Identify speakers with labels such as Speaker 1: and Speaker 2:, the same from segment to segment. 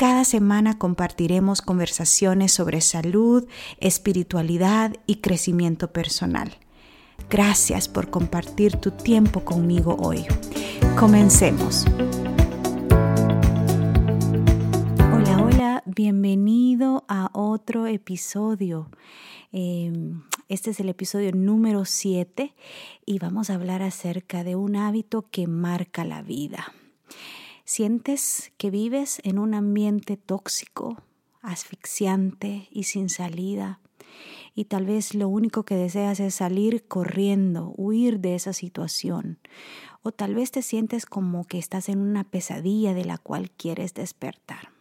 Speaker 1: Cada semana compartiremos conversaciones sobre salud, espiritualidad y crecimiento personal. Gracias por compartir tu tiempo conmigo hoy. Comencemos. Hola, hola, bienvenido a otro episodio. Em, este es el episodio número 7 y vamos a hablar acerca de un hábito que marca la vida. Sientes que vives en un ambiente tóxico, asfixiante y sin salida. Y tal vez lo único que deseas es salir corriendo, huir de esa situación. O tal vez te sientes como que estás en una pesadilla de la cual quieres despertar.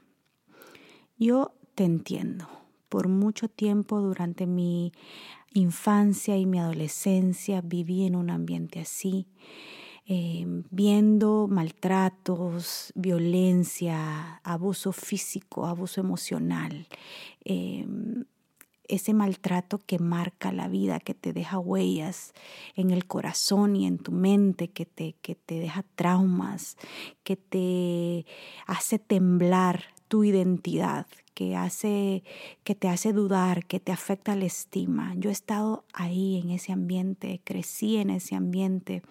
Speaker 1: Yo te entiendo. Por mucho tiempo durante mi infancia y mi adolescencia viví en un ambiente así. Em, viendo maltratos, violencia, abuso físico, abuso emocional, em, ese maltrato que marca la vida, que te deja huellas en el corazón y en tu mente, que te, que te deja traumas, que te hace temblar tu identidad, que, hace, que te hace dudar, que te afecta la estima. Yo he estado ahí en ese ambiente, crecí en ese ambiente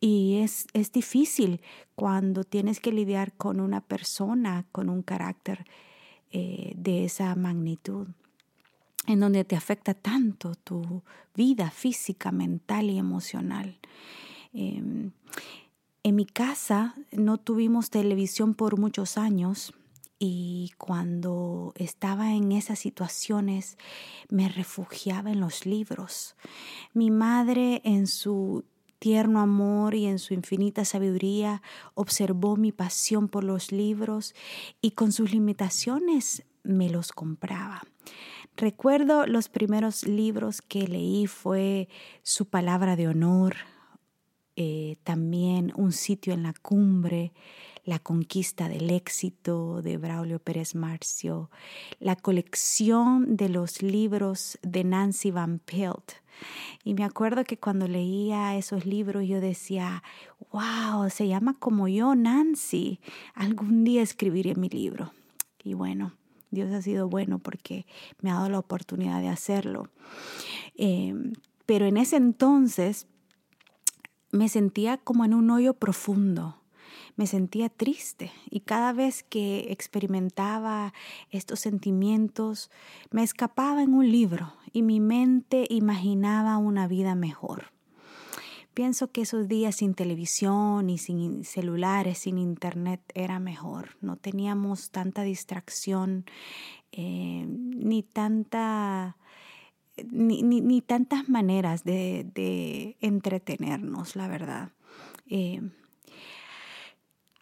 Speaker 1: y es, es difícil cuando tienes que lidiar con una persona con un carácter eh, de esa magnitud, en donde te afecta tanto tu vida física, mental y emocional. Em, en mi casa no tuvimos televisión por muchos años y cuando estaba en esas situaciones me refugiaba en los libros. Mi madre en su tierno amor y en su infinita sabiduría observó mi pasión por los libros y con sus limitaciones me los compraba. Recuerdo los primeros libros que leí fue Su palabra de honor, eh, también Un sitio en la cumbre, La conquista del éxito de Braulio Pérez Marcio, la colección de los libros de Nancy Van Pelt y me acuerdo que cuando leía esos libros yo decía, wow, se llama como yo, Nancy. Algún día escribiré mi libro. Y bueno, Dios ha sido bueno porque me ha dado la oportunidad de hacerlo. Em, pero en ese entonces me sentía como en un hoyo profundo me sentía triste y cada vez que experimentaba estos sentimientos me escapaba en un libro y mi mente imaginaba una vida mejor. Pienso que esos días sin televisión y sin celulares, sin internet, era mejor. No teníamos tanta distracción eh, ni tanta... Ni, tantas maneras de, entretenernos, la verdad. Eh,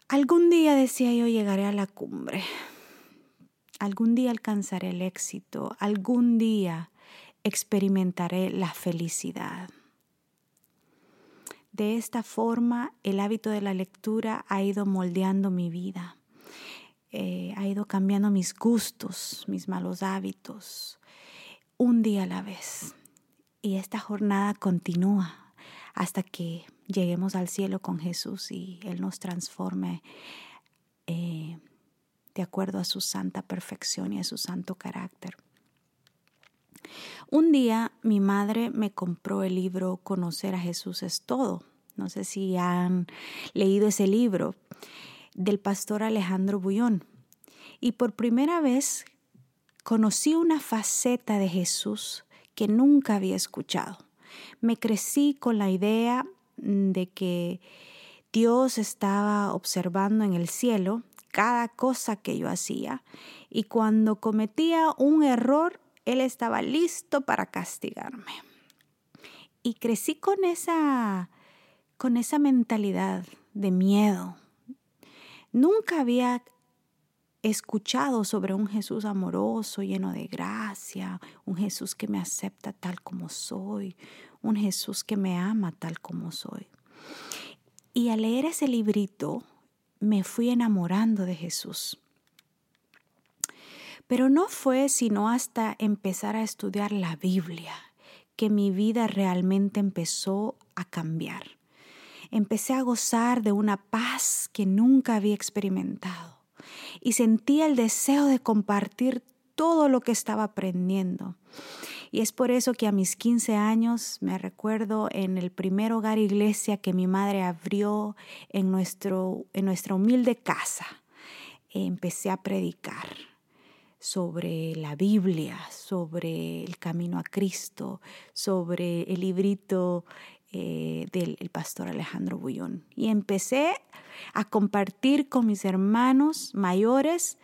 Speaker 1: Algún día, decía yo, llegaré a la cumbre. Algún día alcanzaré el éxito. Algún día experimentaré la felicidad. De esta forma, el hábito de la lectura ha ido moldeando mi vida. Eh, ha ido cambiando mis gustos, mis malos hábitos, un día a la vez. Y esta jornada continúa hasta que lleguemos al cielo con Jesús y Él nos transforme eh, de acuerdo a su santa perfección y a su santo carácter. Un día mi madre me compró el libro Conocer a Jesús es todo. No sé si han leído ese libro del pastor Alejandro Bullón. Y por primera vez conocí una faceta de Jesús que nunca había escuchado. Me crecí con la idea Mm, de que Dios estaba observando en el cielo cada cosa que yo hacía y cuando cometía un error, Él estaba listo para castigarme. Y crecí con esa, con esa mentalidad de miedo. Nunca había escuchado sobre un Jesús amoroso, lleno de gracia, un Jesús que me acepta tal como soy, un Jesús que me ama tal como soy. Y al leer ese librito me fui enamorando de Jesús. Pero no fue sino hasta empezar a estudiar la Biblia que mi vida realmente empezó a cambiar. Empecé a gozar de una paz que nunca había experimentado y sentía el deseo de compartir todo lo que estaba aprendiendo. Y es por eso que a mis 15 años me recuerdo en el primer hogar iglesia que mi madre abrió en, nuestro, en nuestra humilde casa. Empecé a predicar sobre la Biblia, sobre el camino a Cristo, sobre el librito eh, del pastor Alejandro Bullón. Y empecé a compartir con mis hermanos mayores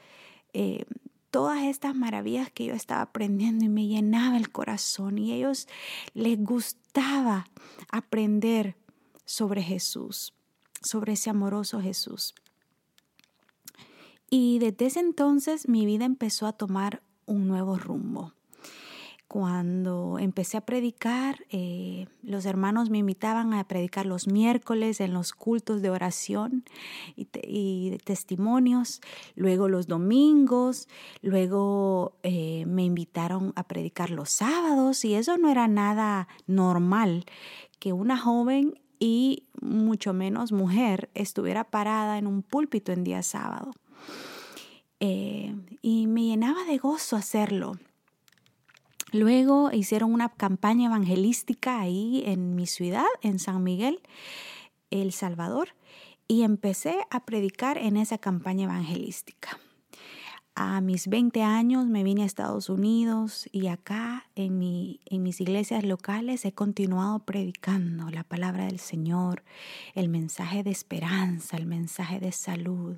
Speaker 1: eh, todas estas maravillas que yo estaba aprendiendo y me llenaba el corazón y a ellos les gustaba aprender sobre Jesús, sobre ese amoroso Jesús. Y desde ese entonces mi vida empezó a tomar un nuevo rumbo cuando empecé a predicar, eh, los hermanos me invitaban a predicar los miércoles en los cultos de oración y, testimonios, luego los domingos, luego eh, me invitaron a predicar los sábados y eso no era nada normal que una joven y mucho menos mujer estuviera parada en un púlpito en día sábado. Eh, y me llenaba de gozo hacerlo. Luego hicieron una campaña evangelística ahí en mi ciudad, en San Miguel, El Salvador, y empecé a predicar en esa campaña evangelística. A mis 20 años me vine a Estados Unidos y acá en, mi, en mis iglesias locales he continuado predicando la palabra del Señor, el mensaje de esperanza, el mensaje de salud.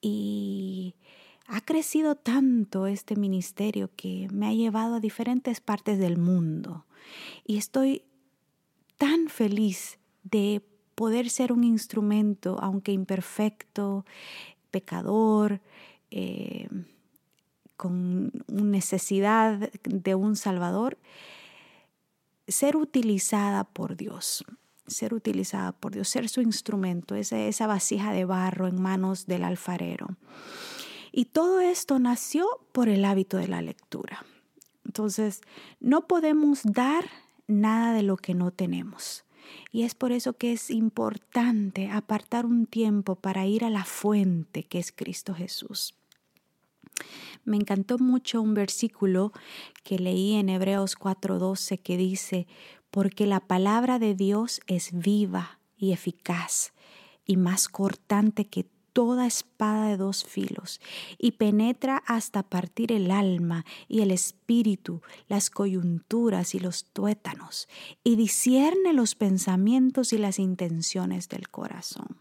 Speaker 1: Y ha crecido tanto este ministerio que me ha llevado a diferentes partes del mundo y estoy tan feliz de poder ser un instrumento, aunque imperfecto, pecador, eh, con necesidad de un Salvador, ser utilizada por Dios, ser utilizada por Dios, ser su instrumento, esa, esa vasija de barro en manos del alfarero. Y todo esto nació por el hábito de la lectura. Entonces, no podemos dar nada de lo que no tenemos. Y es por eso que es importante apartar un tiempo para ir a la fuente que es Cristo Jesús. Me encantó mucho un versículo que leí en Hebreos 4:12 que dice, porque la palabra de Dios es viva y eficaz y más cortante que toda espada de dos filos y penetra hasta partir el alma y el espíritu, las coyunturas y los tuétanos, y discierne los pensamientos y las intenciones del corazón.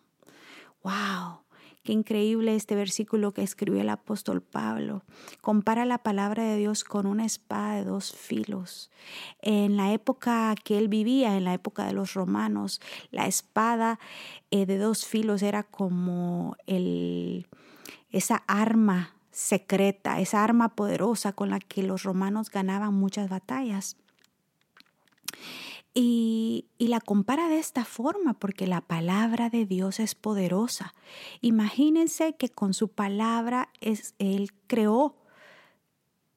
Speaker 1: ¡Wow! Qué increíble este versículo que escribió el apóstol Pablo. Compara la palabra de Dios con una espada de dos filos. En la época que él vivía, en la época de los romanos, la espada eh, de dos filos era como esa arma secreta, esa arma poderosa con la que los romanos ganaban muchas batallas. Y, la compara de esta forma porque la palabra de Dios es poderosa. Imagínense que con su palabra es, Él creó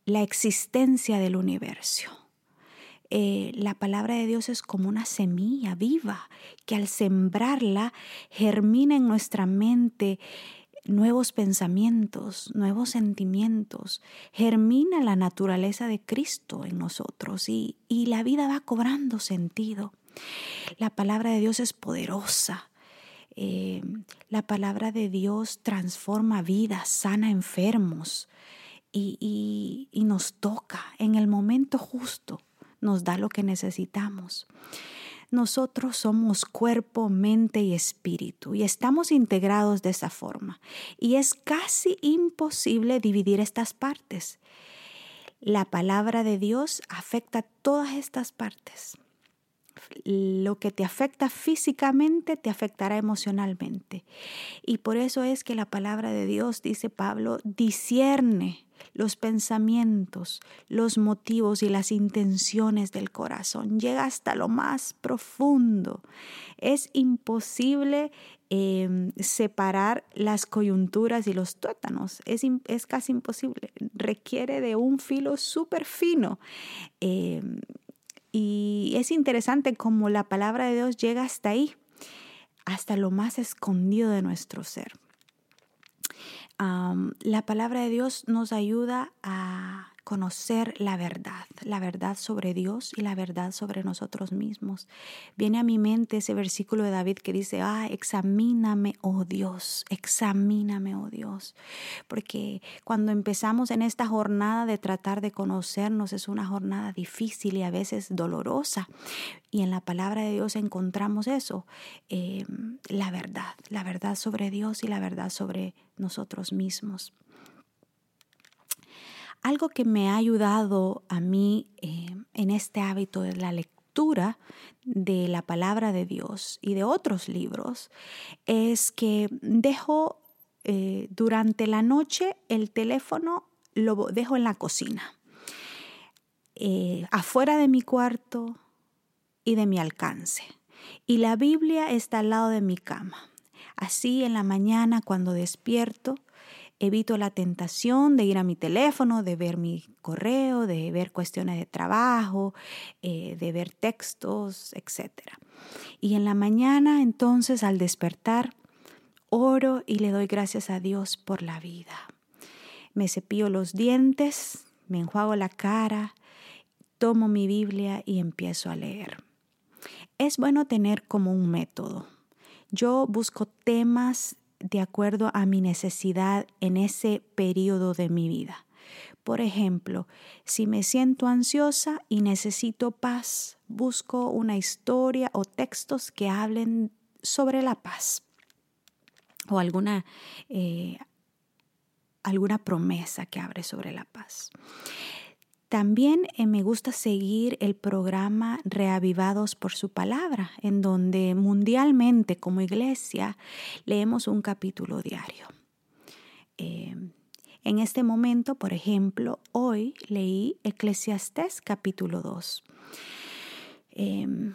Speaker 1: la existencia del universo. Eh, la palabra de Dios es como una semilla viva que al sembrarla germina en nuestra mente nuevos pensamientos, nuevos sentimientos, germina la naturaleza de Cristo en nosotros y, la vida va cobrando sentido. La palabra de Dios es poderosa. Eh, la palabra de Dios transforma vidas, sana enfermos y, y nos toca en el momento justo, nos da lo que necesitamos. Nosotros somos cuerpo, mente y espíritu y estamos integrados de esa forma. Y es casi imposible dividir estas partes. La palabra de Dios afecta todas estas partes. lo que te afecta físicamente te afectará emocionalmente. Y por eso es que la palabra de Dios, dice Pablo, discierne los pensamientos, los motivos y las intenciones del corazón. Llega hasta lo más profundo. Es imposible em, separar las coyunturas y los tuétanos. Es, es, casi imposible. Requiere de un filo súper fino. Em, y es interesante cómo la palabra de Dios llega hasta ahí, hasta lo más escondido de nuestro ser la palabra de Dios nos ayuda a conocer la verdad, la verdad sobre Dios y la verdad sobre nosotros mismos. Viene a mi mente ese versículo de David que dice, ah, examíname, oh Dios, examíname, oh Dios. Porque cuando empezamos en esta jornada de tratar de conocernos es una jornada difícil y a veces dolorosa. Y en la palabra de Dios encontramos eso, em, la verdad, la verdad sobre Dios y la verdad sobre nosotros mismos. Algo que me ha ayudado a mí eh, en este hábito de la lectura de la palabra de Dios y de otros libros es que dejo eh, durante la noche el teléfono, lo dejo en la cocina, eh, afuera de mi cuarto y de mi alcance. Y la Biblia está al lado de mi cama. Así en la mañana cuando despierto, evito la tentación de ir a mi teléfono, de ver mi correo, de ver cuestiones de trabajo, eh, de ver textos, etc. Y en la mañana entonces al despertar, oro y le doy gracias a Dios por la vida. Me cepillo los dientes, me enjuago la cara, tomo mi Biblia y empiezo a leer. Es bueno tener como un método. Yo busco temas de acuerdo a mi necesidad en ese periodo de mi vida. Por ejemplo, si me siento ansiosa y necesito paz, busco una historia o textos que hablen sobre la paz o alguna, eh, alguna promesa que abre sobre la paz. También eh, me gusta seguir el programa Reavivados por su palabra, en donde mundialmente como iglesia leemos un capítulo diario. Em, en este momento, por ejemplo, hoy leí Eclesiastés capítulo 2. Em,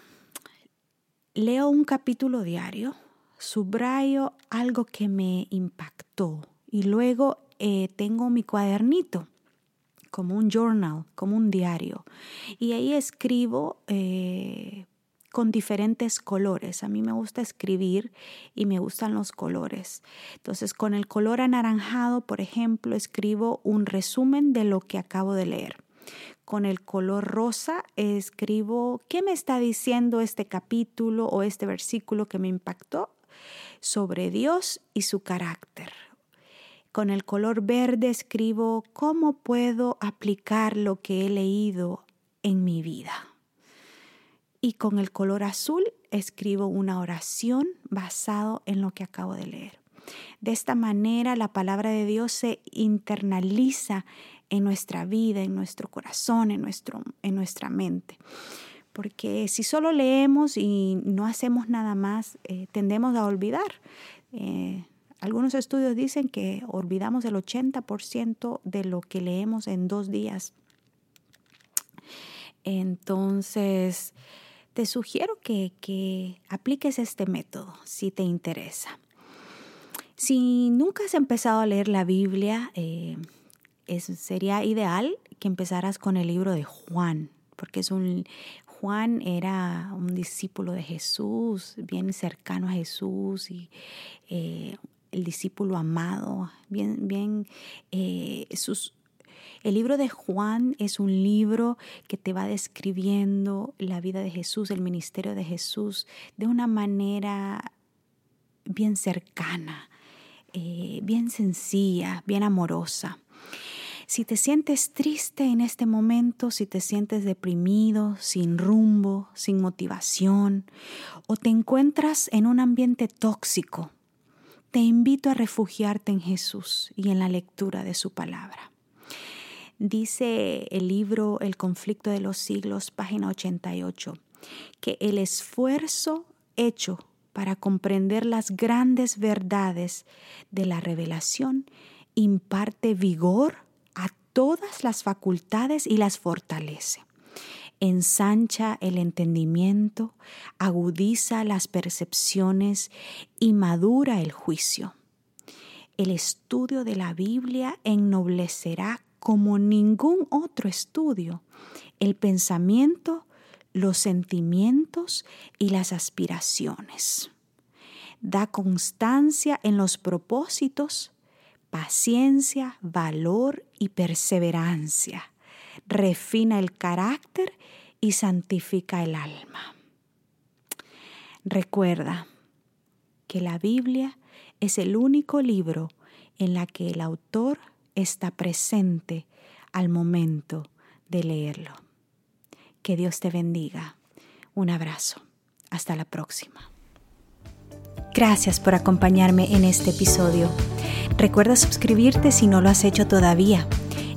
Speaker 1: leo un capítulo diario, subrayo algo que me impactó y luego eh, tengo mi cuadernito como un journal, como un diario. Y ahí escribo eh, con diferentes colores. A mí me gusta escribir y me gustan los colores. Entonces, con el color anaranjado, por ejemplo, escribo un resumen de lo que acabo de leer. Con el color rosa escribo qué me está diciendo este capítulo o este versículo que me impactó sobre Dios y su carácter con el color verde escribo cómo puedo aplicar lo que he leído en mi vida. Y con el color azul escribo una oración basado en lo que acabo de leer. De esta manera la palabra de Dios se internaliza en nuestra vida, en nuestro corazón, en, nuestro, en nuestra mente. Porque si solo leemos y no hacemos nada más, eh, tendemos a olvidar. Eh, algunos estudios dicen que olvidamos el 80% de lo que leemos en dos días. Entonces, te sugiero que, apliques este método si te interesa. Si nunca has empezado a leer la Biblia, eh, sería ideal que empezaras con el libro de Juan, porque es un, Juan era un discípulo de Jesús, bien cercano a Jesús y eh, el discípulo amado, bien, bien, eh, sus, el libro de Juan es un libro que te va describiendo la vida de Jesús, el ministerio de Jesús, de una manera bien cercana, eh, bien sencilla, bien amorosa. Si te sientes triste en este momento, si te sientes deprimido, sin rumbo, sin motivación, o te encuentras en un ambiente tóxico, te invito a refugiarte en Jesús y en la lectura de su palabra. Dice el libro El conflicto de los siglos, página 88. que el esfuerzo hecho para comprender las grandes verdades de la revelación imparte vigor a todas las facultades y las fortalece. Ensancha el entendimiento, agudiza las percepciones y madura el juicio. El estudio de la Biblia ennoblecerá como ningún otro estudio el pensamiento, los sentimientos y las aspiraciones. Da constancia en los propósitos, paciencia, valor y perseverancia. Refina el carácter y santifica el alma. Recuerda que la Biblia es el único libro en la que el autor está presente al momento de leerlo. Que Dios te bendiga. Un abrazo. Hasta la próxima. Gracias por acompañarme en este episodio. Recuerda suscribirte si no lo has hecho todavía.